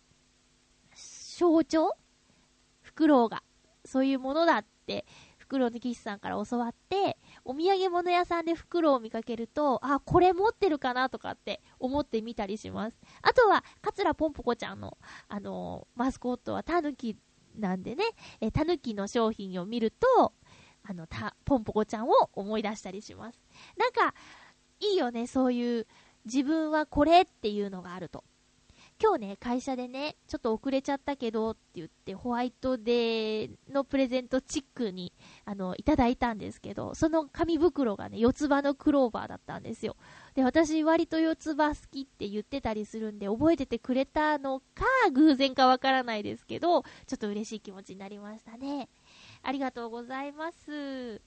象徴？フクロウが、そういうものだって、フクロウの騎士さんから教わって、お土産物屋さんでフクロウを見かけると、あ、これ持ってるかなとかって思ってみたりします。あとは、桂ぽんぽこちゃんの、あのーマスコットはタヌキなんでね、えタヌキの商品を見ると、あの、た、ポンポコちゃんを思い出したりします。なんか、いいよね、そういう、自分はこれっていうのがあると。今日ね、会社でね、ちょっと遅れちゃったけどって言って、ホワイトデーのプレゼントチックに、あの、いただいたんですけど、その紙袋がね、四つ葉のクローバーだったんですよ。で、私割と四つ葉好きって言ってたりするんで、覚えててくれたのか、偶然かわからないですけど、ちょっと嬉しい気持ちになりましたね。ありがとうございます。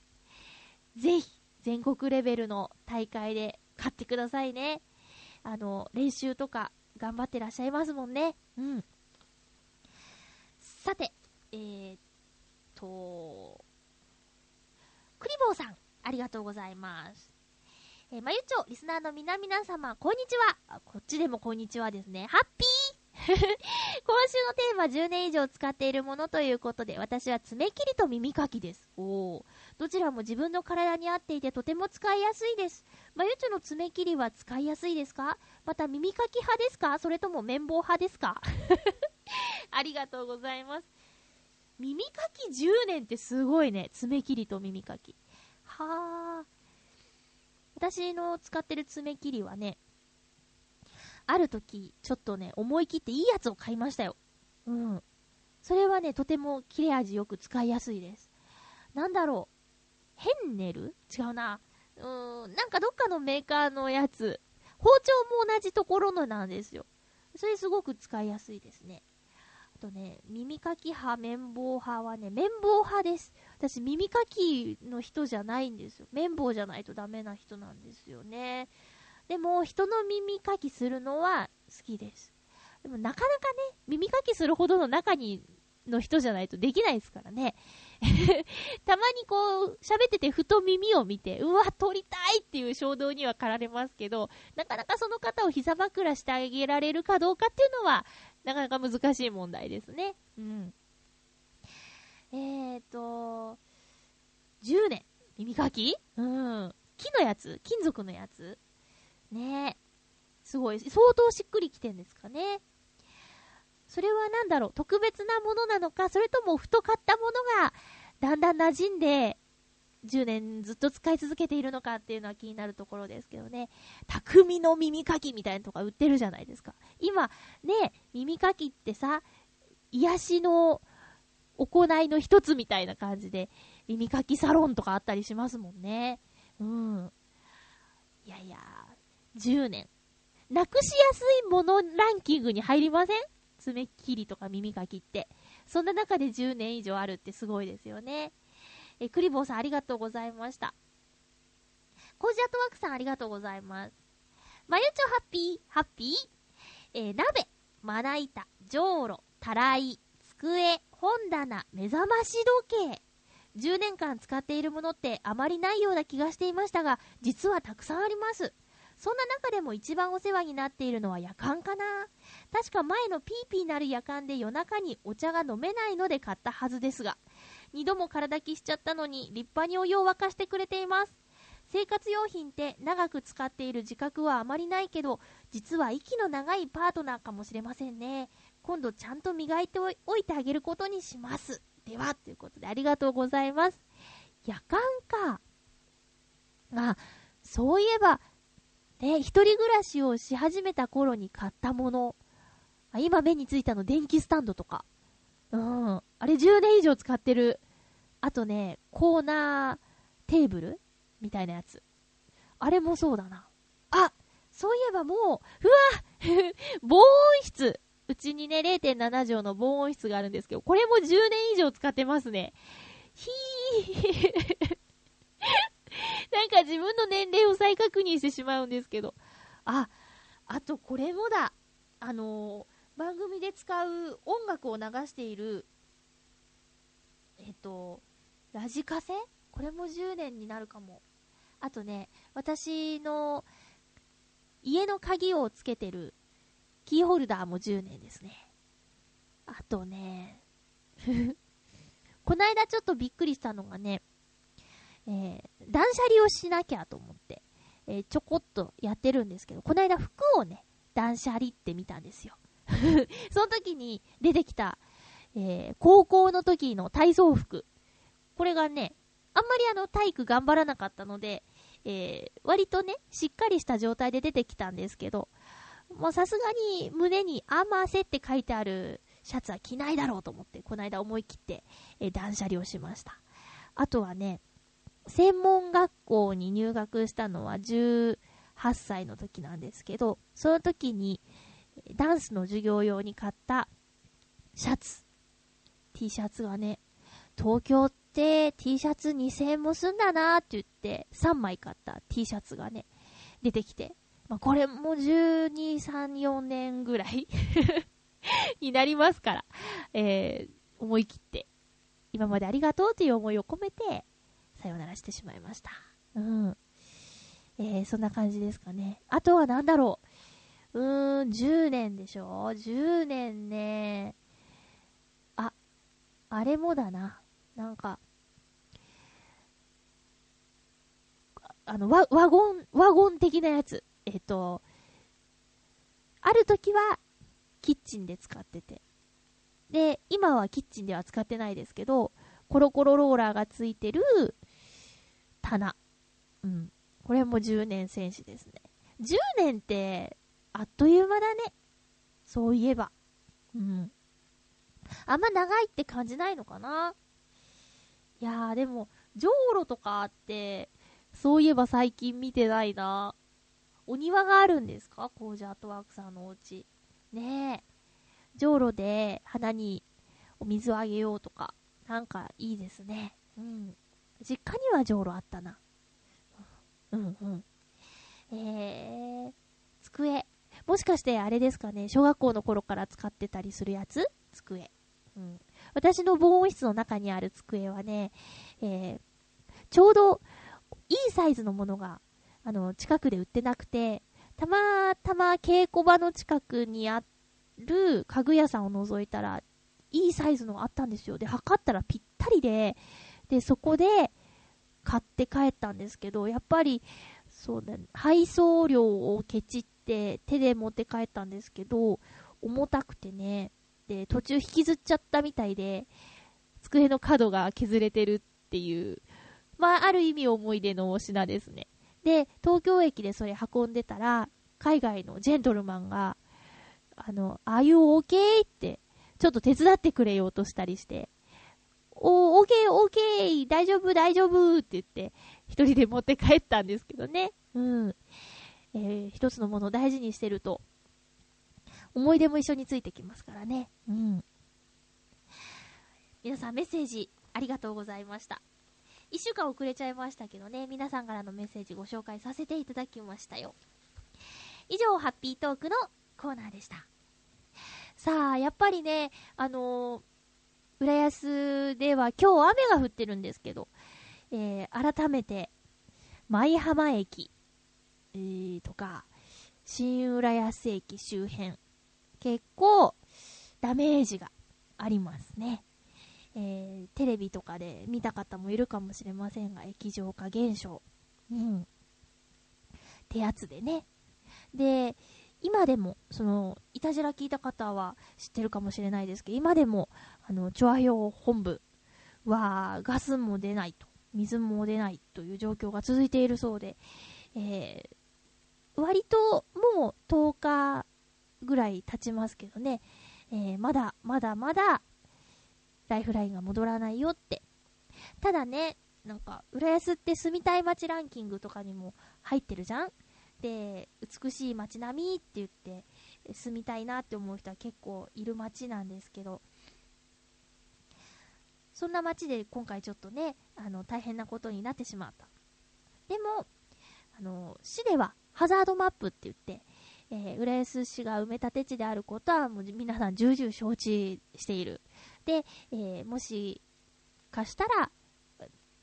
ぜひ、全国レベルの大会で買ってくださいね。あの、練習とか頑張ってらっしゃいますもんね。うん。さて、えー、と、クリボーさん、ありがとうございます。えーまゆちょ、リスナーの皆々様、こんにちは。あこっちでもこんにちはですね。ハッピー 今週のテーマ10年以上使っているものということで、私は爪切りと耳かきです。おー。どちらも自分の体に合っていてとても使いやすいです。まゆちょの爪切りは使いやすいですか？また耳かき派ですか？それとも綿棒派ですか？ありがとうございます。耳かき10年ってすごいね。爪切りと耳かき。はあ。私の使ってる爪切りはね、ある時、ちょっとね、思い切っていいやつを買いましたよ。うん。それはね、とても切れ味よく使いやすいです。なんだろう。ヘンネル違うな。うーん、なんかどっかのメーカーのやつ。包丁も同じところのなんですよ。それすごく使いやすいですね。あとね、耳かき派、綿棒派はね、綿棒派です。私、耳かきの人じゃないんですよ。綿棒じゃないとダメな人なんですよね。でも、人の耳かきするのは好きです。でも、なかなかね、耳かきするほどの中に、の人じゃないとできないですからね。たまにこう、喋っててふと耳を見て、うわ、撮りたいっていう衝動には駆られますけど、なかなかその方を膝枕してあげられるかどうかっていうのは、なかなか難しい問題ですね。うん。えーと、10年。耳かき？うん。木のやつ？金属のやつ？ねえ。すごい。相当しっくりきてんですかね。それはなんだろう特別なものなのか、それともふと買ったものが、だんだん馴染んで、10年ずっと使い続けているのかっていうのは気になるところですけどね。匠の耳かきみたいなとか売ってるじゃないですか。今、ね、耳かきってさ、癒しの行いの一つみたいな感じで、耳かきサロンとかあったりしますもんね。うん。いやいや、10年。なくしやすいものランキングに入りません？爪切りとか耳かきって。そんな中で10年以上あるってすごいですよね。え、クリボーさんありがとうございました。コージアットワークさんありがとうございます。まゆちょハッピー、ハッピー？えー鍋、まな板、じょうろ、たらい、机、本棚、目覚まし時計。10年間使っているものってあまりないような気がしていましたが、実はたくさんあります。そんな中でも一番お世話になっているのは夜間かな確か前のピーピーなる夜間で夜中にお茶が飲めないので買ったはずですが、二度も空炊きしちゃったのに立派にお湯を沸かしてくれています。生活用品って長く使っている自覚はあまりないけど、実は息の長いパートナーかもしれませんね。今度ちゃんと磨いておいてあげることにします。では、ということでありがとうございます。夜間か。あ、そういえば、ね、一人暮らしをし始めた頃に買ったもの。あ今目についたの電気スタンドとか。うん。あれ10年以上使ってる。あとね、コーナーテーブルみたいなやつ。あれもそうだな。あそういえばもう、うわ 防音室うちにね、0.7畳の防音室があるんですけど、これも10年以上使ってますね。ひー。なんか自分の年齢を再確認してしまうんですけど。あ、あとこれもだ。あのー番組で使う音楽を流している、えっと、ラジカセ？これも10年になるかも。あとね、私の家の鍵をつけてるキーホルダーも10年ですね。あとね、こないだちょっとびっくりしたのがね、えー断捨離をしなきゃと思って、えーちょこっとやってるんですけど、こないだ服をね、断捨離って見たんですよ。その時に出てきた、えー高校の時の体操服。これがね、あんまりあの体育頑張らなかったので、えー割とね、しっかりした状態で出てきたんですけど、もうさすがに胸にアーマーセって書いてあるシャツは着ないだろうと思って、この間思い切って、えー断捨離をしました。あとはね、専門学校に入学したのは18歳の時なんですけど、その時にダンスの授業用に買ったシャツ、T シャツがね、東京って T シャツ2000円もすんだなーって言って3枚買った T シャツがね、出てきて、まあ、これも12、3、4年ぐらい になりますから、えー、思い切って今までありがとうという思いを込めて、さよならしてしまいました。うん。えー、そんな感じですかね。あとは何だろう。うーん、10年でしょ ?10 年ね。あ、あれもだな。なんか、あの、ワワゴン、ワゴン的なやつ。えっ、と、ある時は、キッチンで使ってて。で、今はキッチンでは使ってないですけど、コロコロローラーがついてる棚。うん。これも10年戦士ですね。10年って、あっという間だね。そういえば。うん。あんま長いって感じないのかないやー、でも、じょうろとかって、そういえば最近見てないな。お庭があるんですか？コージアートワークさんのお家。ねえ。じょうろで花にお水をあげようとか、なんかいいですね。うん。実家にはじょうろあったな。うんうん。えー、机。もしかしてあれですかね、小学校の頃から使ってたりするやつ？机。うん。私の防音室の中にある机はね、えー、ちょうどいいサイズのものが、あの、近くで売ってなくて、たまたま稽古場の近くにある家具屋さんを覗いたら、いいサイズのがあったんですよ。で、測ったらぴったりで、で、そこで買って帰ったんですけど、やっぱり、そうだね、配送料をケチって手で持って帰ったんですけど、重たくてね、で、途中引きずっちゃったみたいで、机の角が削れてるっていう、まあ、ある意味思い出の品ですね。で、東京駅でそれ運んでたら、海外のジェントルマンが、あの、ああいう OK? って、ちょっと手伝ってくれようとしたりして、おー、OK, OK! 大丈夫、大丈夫って言って、一人で持って帰ったんですけどね。うん。えー一つのものを大事にしてると、思い出も一緒についてきますからね。うん。皆さんメッセージありがとうございました。一週間遅れちゃいましたけどね、皆さんからのメッセージご紹介させていただきましたよ。以上、ハッピートークのコーナーでした。さあ、やっぱりね、あのー浦安では今日雨が降ってるんですけど、えー改めて、舞浜駅、えーとか、新浦安駅周辺、結構ダメージがありますね。えーテレビとかで見た方もいるかもしれませんが、液状化現象。うん。ってやつでね。で、今でも、その、いたじら聞いた方は知ってるかもしれないですけど、今でも、あの、チョアヘオ本部は、ガスも出ないと、水も出ないという状況が続いているそうで、えー割ともう10日ぐらい経ちますけどね、えーまだ、まだまだ、ライフラインが戻らないよって。ただね、なんか、浦安って住みたい街ランキングとかにも入ってるじゃん？で、美しい街並みって言って、住みたいなって思う人は結構いる街なんですけど、そんな街で今回ちょっとね、あの、大変なことになってしまった。でも、あの、市ではハザードマップって言って、えー浦安市が埋め立て地であることはもう皆さん重々承知している。で、えーもしかしたら、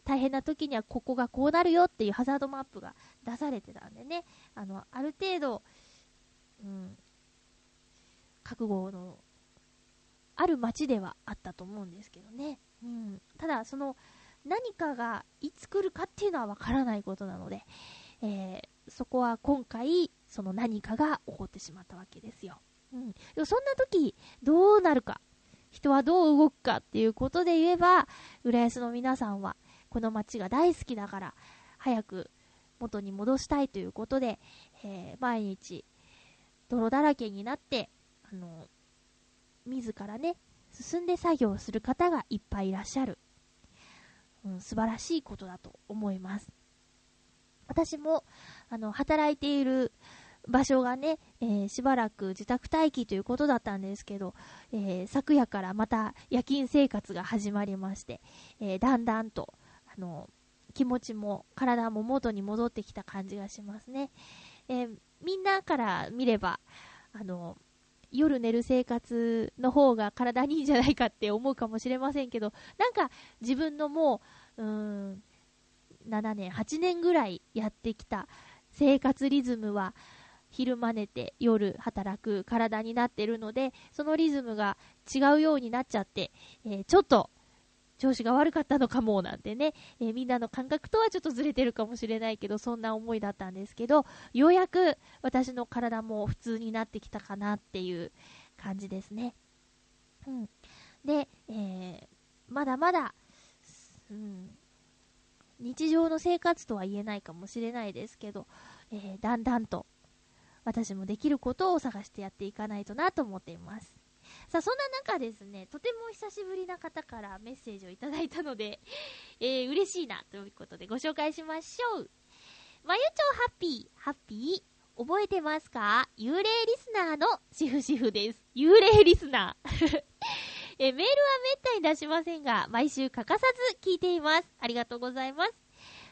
大変な時にはここがこうなるよっていうハザードマップが出されてたんでね、あの、ある程度、うん、覚悟のある街ではあったと思うんですけどね。うん、ただ、その何かがいつ来るかっていうのはわからないことなので、えーそこは今回、その何かが起こってしまったわけですよ。うん、でもそんな時、どうなるか、人はどう動くかっていうことで言えば、浦安の皆さんは、この街が大好きだから、早く元に戻したいということで、えー毎日、泥だらけになって、あの、自らね、進んで作業する方がいっぱいいらっしゃる。うん、素晴らしいことだと思います。私も、あの、働いている場所がね、えーしばらく自宅待機ということだったんですけど、えー昨夜からまた夜勤生活が始まりまして、えーだんだんと、あの、気持ちも体も元に戻ってきた感じがしますね。えーみんなから見れば、あの、夜寝る生活の方が体にいいんじゃないかって思うかもしれませんけど、なんか自分のもう、うん、7年、8年ぐらいやってきた生活リズムは、昼間寝て夜働く体になってるので、そのリズムが違うようになっちゃって、えーちょっと調子が悪かったのかもなんてね、えーみんなの感覚とはちょっとずれてるかもしれないけど、そんな思いだったんですけど、ようやく私の体も普通になってきたかなっていう感じですね。うん。で、えーまだまだ、うん、日常の生活とは言えないかもしれないですけど、えーだんだんと私もできることを探してやっていかないとなと思っています。さあ、そんな中ですね、とても久しぶりな方からメッセージをいただいたので、えー嬉しいなということでご紹介しましょう。まゆちょハッピー、ハッピー、覚えてますか？幽霊リスナーのシフシフです。幽霊リスナー。えメールはめったに出しませんが、毎週欠かさず聞いています。ありがとうございます。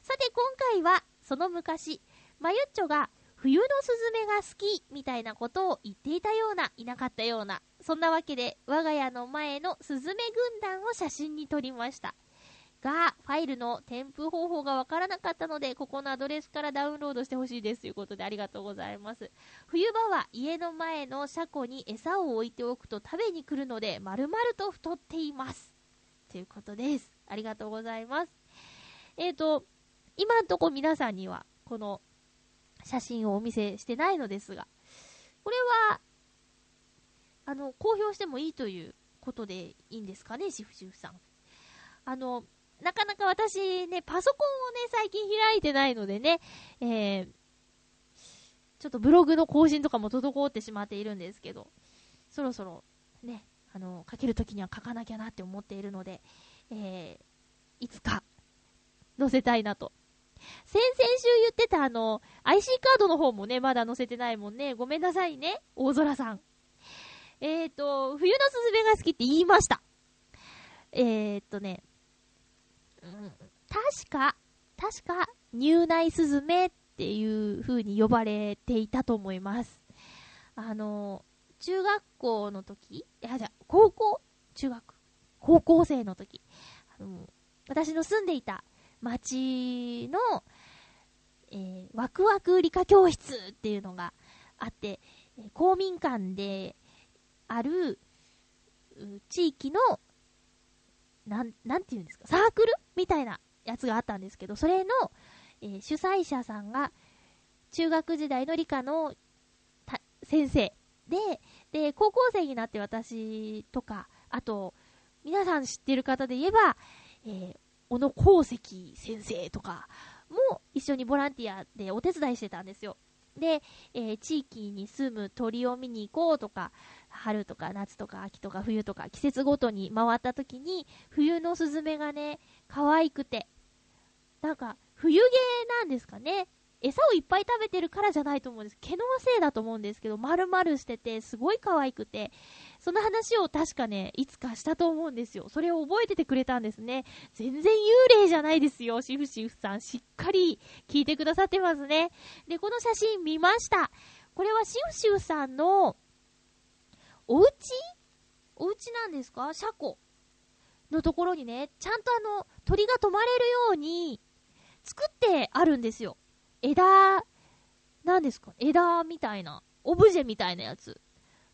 さて今回は、その昔、まゆっちょが冬のスズメが好きみたいなことを言っていたような、いなかったような、そんなわけで我が家の前のスズメ軍団を写真に撮りました。が、ファイルの添付方法がわからなかったので、ここのアドレスからダウンロードしてほしいですということでありがとうございます。冬場は家の前の車庫に餌を置いておくと食べに来るので、丸々と太っています。ということです。ありがとうございます。えっ、と、今んとこ皆さんには、この写真をお見せしてないのですが、これは、あの、公表してもいいということでいいんですかね、シフシフさん。あの、なかなか私ね、パソコンをね、最近開いてないのでね、えー、ちょっとブログの更新とかも滞ってしまっているんですけど、そろそろね、あの、書けるときには書かなきゃなって思っているので、えー、いつか載せたいなと。先々週言ってたあの、IC カードの方もね、まだ載せてないもんね。ごめんなさいね、大空さん。えーと、冬のスズメが好きって言いました。えーとね、うん確か、確か、入内スズメっていう風に呼ばれていたと思います。あの、中学校の時いや、じゃ高校？中学？高校生の時あの、私の住んでいた町の、えーワクワク理科教室っていうのがあって、公民館である、地域の、なん、なんていうんですか、サークルみたいなやつがあったんですけど、それの、えー主催者さんが、中学時代の理科の先生で、で、高校生になって私とか、あと、皆さん知ってる方で言えば、えー小野功石先生とかも一緒にボランティアでお手伝いしてたんですよ。で、えー地域に住む鳥を見に行こうとか、春とか夏とか秋とか冬とか季節ごとに回った時に、冬のスズメがね、可愛くて、なんか冬毛なんですかね。餌をいっぱい食べてるからじゃないと思うんです。毛のせいだと思うんですけど、丸々してて、すごい可愛くて、その話を確かね、いつかしたと思うんですよ。それを覚えててくれたんですね。全然幽霊じゃないですよ、シフシフさん。しっかり聞いてくださってますね。で、この写真見ました。これはシフシフさんの、お家お家なんですか？車庫のところにね、ちゃんとあの、鳥が止まれるように、作ってあるんですよ。枝、なんですか？枝みたいな、オブジェみたいなやつ。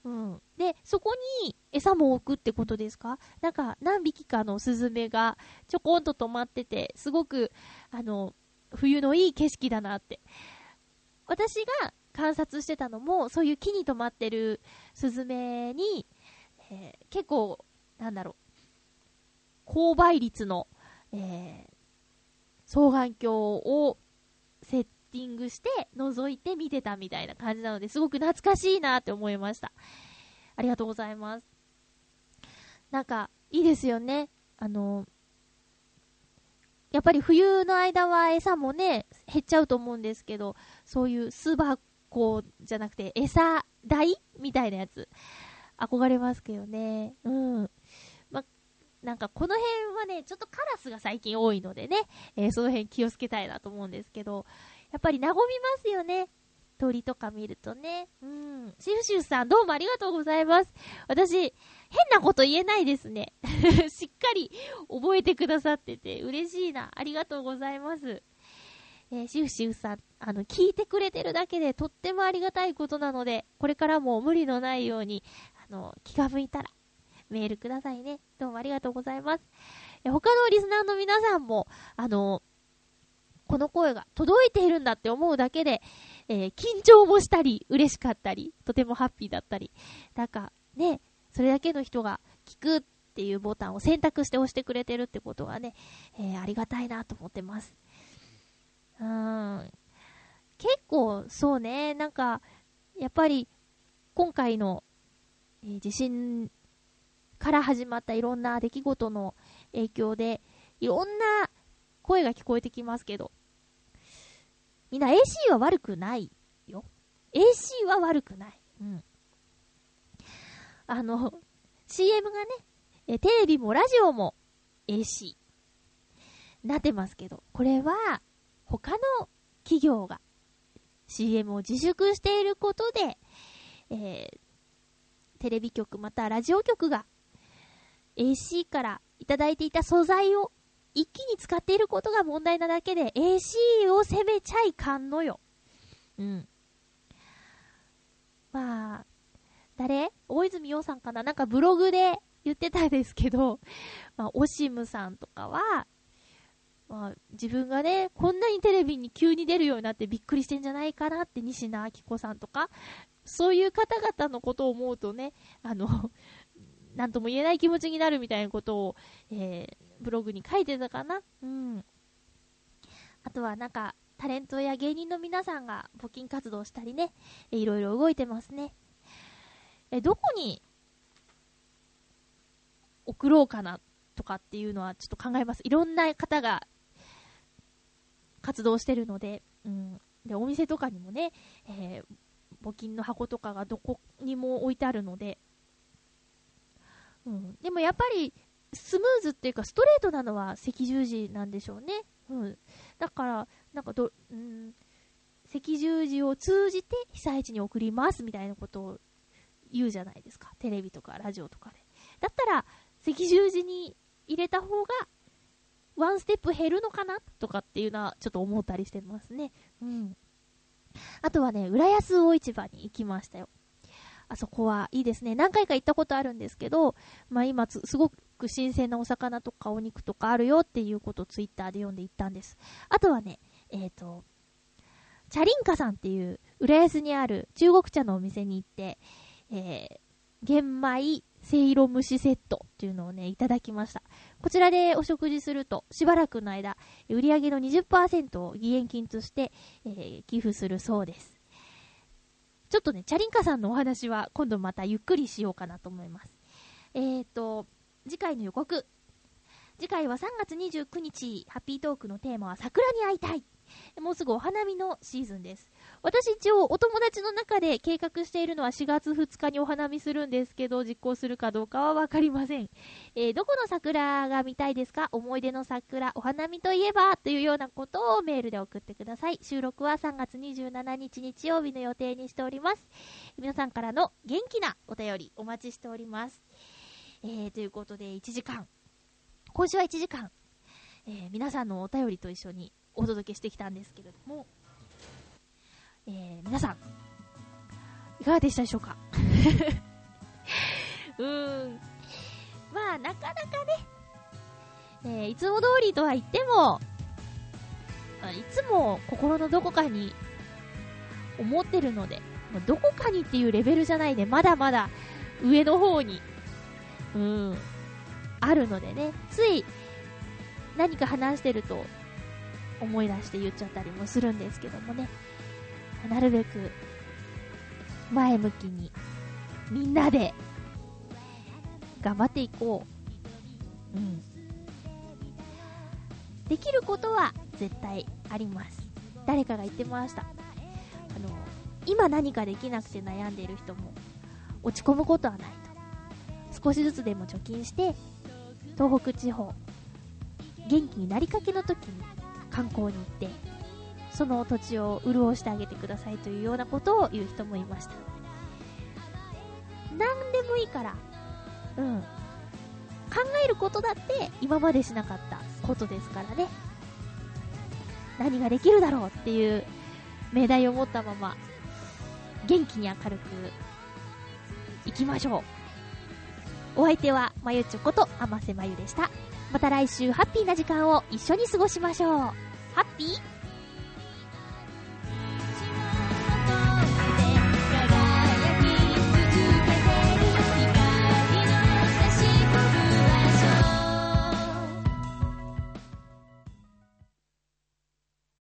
うん。で、そこに餌も置くってことですか？なんか、何匹かのスズメがちょこんと止まってて、すごく、あの、冬のいい景色だなって。私が観察してたのも、そういう木に止まってるスズメに、えー結構、なんだろう、高倍率の、えー双眼鏡をセッティングして覗いて見てたみたいな感じなのですごく懐かしいなって思いました。ありがとうございます。なんか、いいですよね。あの、やっぱり冬の間は餌もね、減っちゃうと思うんですけど、そういう巣箱こうじゃなくて餌台みたいなやつ、憧れますけどね。うん。ま、なんかこの辺はね、ちょっとカラスが最近多いのでね、えーその辺気をつけたいなと思うんですけど、やっぱり和みますよね。鳥とか見るとね。うん。シュシュさん、どうもありがとうございます。私、変なこと言えないですね。しっかり覚えてくださってて、嬉しいな。ありがとうございます。えーシュシュさん、あの、聞いてくれてるだけでとってもありがたいことなので、これからも無理のないように、あの、気が向いたら、メールくださいね。どうもありがとうございます。他のリスナーの皆さんも、あの、この声が届いているんだって思うだけで、えー緊張もしたり、嬉しかったり、とてもハッピーだったり、なんか、ね、それだけの人が聞くっていうボタンを選択して押してくれてるってことがね、えーありがたいなと思ってます。うーん。結構、そうね、なんか、やっぱり、今回の、え地震から始まったいろんな出来事の影響で、いろんな声が聞こえてきますけど、みんな AC は悪くないよ。AC は悪くない。うん。あの、CM がね、えテレビもラジオも AC なってますけど、これは他の企業が CM を自粛していることで、えーテレビ局またラジオ局が AC からいただいていた素材を一気に使っていることが問題なだけで AC を責めちゃいかんのよ。うん。まあ、誰？大泉洋さんかな？なんかブログで言ってたんですけど、まあ、オシムさんとかは、まあ、自分がね、こんなにテレビに急に出るようになってびっくりしてんじゃないかなって西野明子さんとか、そういう方々のことを思うとね、あの、なんとも言えない気持ちになるみたいなことを、えーブログに書いてたかなうん。あとはなんか、タレントや芸人の皆さんが募金活動したりね、えいろいろ動いてますね。え、どこに送ろうかなとかっていうのはちょっと考えます。いろんな方が活動してるので、うん。で、お店とかにもね、えー募金の箱とかがどこにも置いてあるので、うん。でもやっぱり、スムーズっていうか、ストレートなのは赤十字なんでしょうね。うん。だから、なんかど、うん、赤十字を通じて被災地に送りますみたいなことを言うじゃないですか。テレビとかラジオとかで。だったら、赤十字に入れた方が、ワンステップ減るのかなとかっていうのは、ちょっと思ったりしてますね。うん。あとはね、浦安大市場に行きましたよ。あそこはいいですね。何回か行ったことあるんですけど、まあ今、すごく新鮮なお魚とかお肉とかあるよっていうことをツイッターで読んで行ったんです。あとはね、えっ、と、チャリンカさんっていう浦安にある中国茶のお店に行って、えー、玄米せいろ蒸しセットっていうのをね、いただきました。こちらでお食事すると、しばらくの間、売上の20%を義援金として、えー寄付するそうです。ちょっとね、チャリンカさんのお話は今度またゆっくりしようかなと思います。えーと、次回の予告。次回は3月29日、ハッピートークのテーマは桜に会いたい。もうすぐお花見のシーズンです。私一応お友達の中で計画しているのは4月2日にお花見するんですけど、実行するかどうかはわかりません。えーどこの桜が見たいですか？思い出の桜、お花見といえばというようなことをメールで送ってください。収録は3月27日日曜日の予定にしております。皆さんからの元気なお便りお待ちしております。えー、ということで1時間。今週は1時間、えー皆さんのお便りと一緒にお届けしてきたんですけれども、えー皆さん、いかがでしたでしょうか？うーん。まあ、なかなかね、えーいつも通りとは言っても、あいつも心のどこかに思ってるので、まどこかにっていうレベルじゃないで、まだまだ上の方に、うん、あるのでね、つい何か話してると思い出して言っちゃったりもするんですけどもね、なるべく前向きにみんなで頑張っていこう。うん。できることは絶対あります。誰かが言ってました。あの、今何かできなくて悩んでいる人も落ち込むことはないと。少しずつでも貯金して、東北地方、元気になりかけの時に観光に行って、その土地を潤してあげてくださいというようなことを言う人もいました。何でもいいから、うん。考えることだって今までしなかったことですからね。何ができるだろうっていう命題を持ったまま、元気に明るく、いきましょう。お相手は、まゆちょこと、あませまゆでした。また来週、ハッピーな時間を一緒に過ごしましょう。ハッピー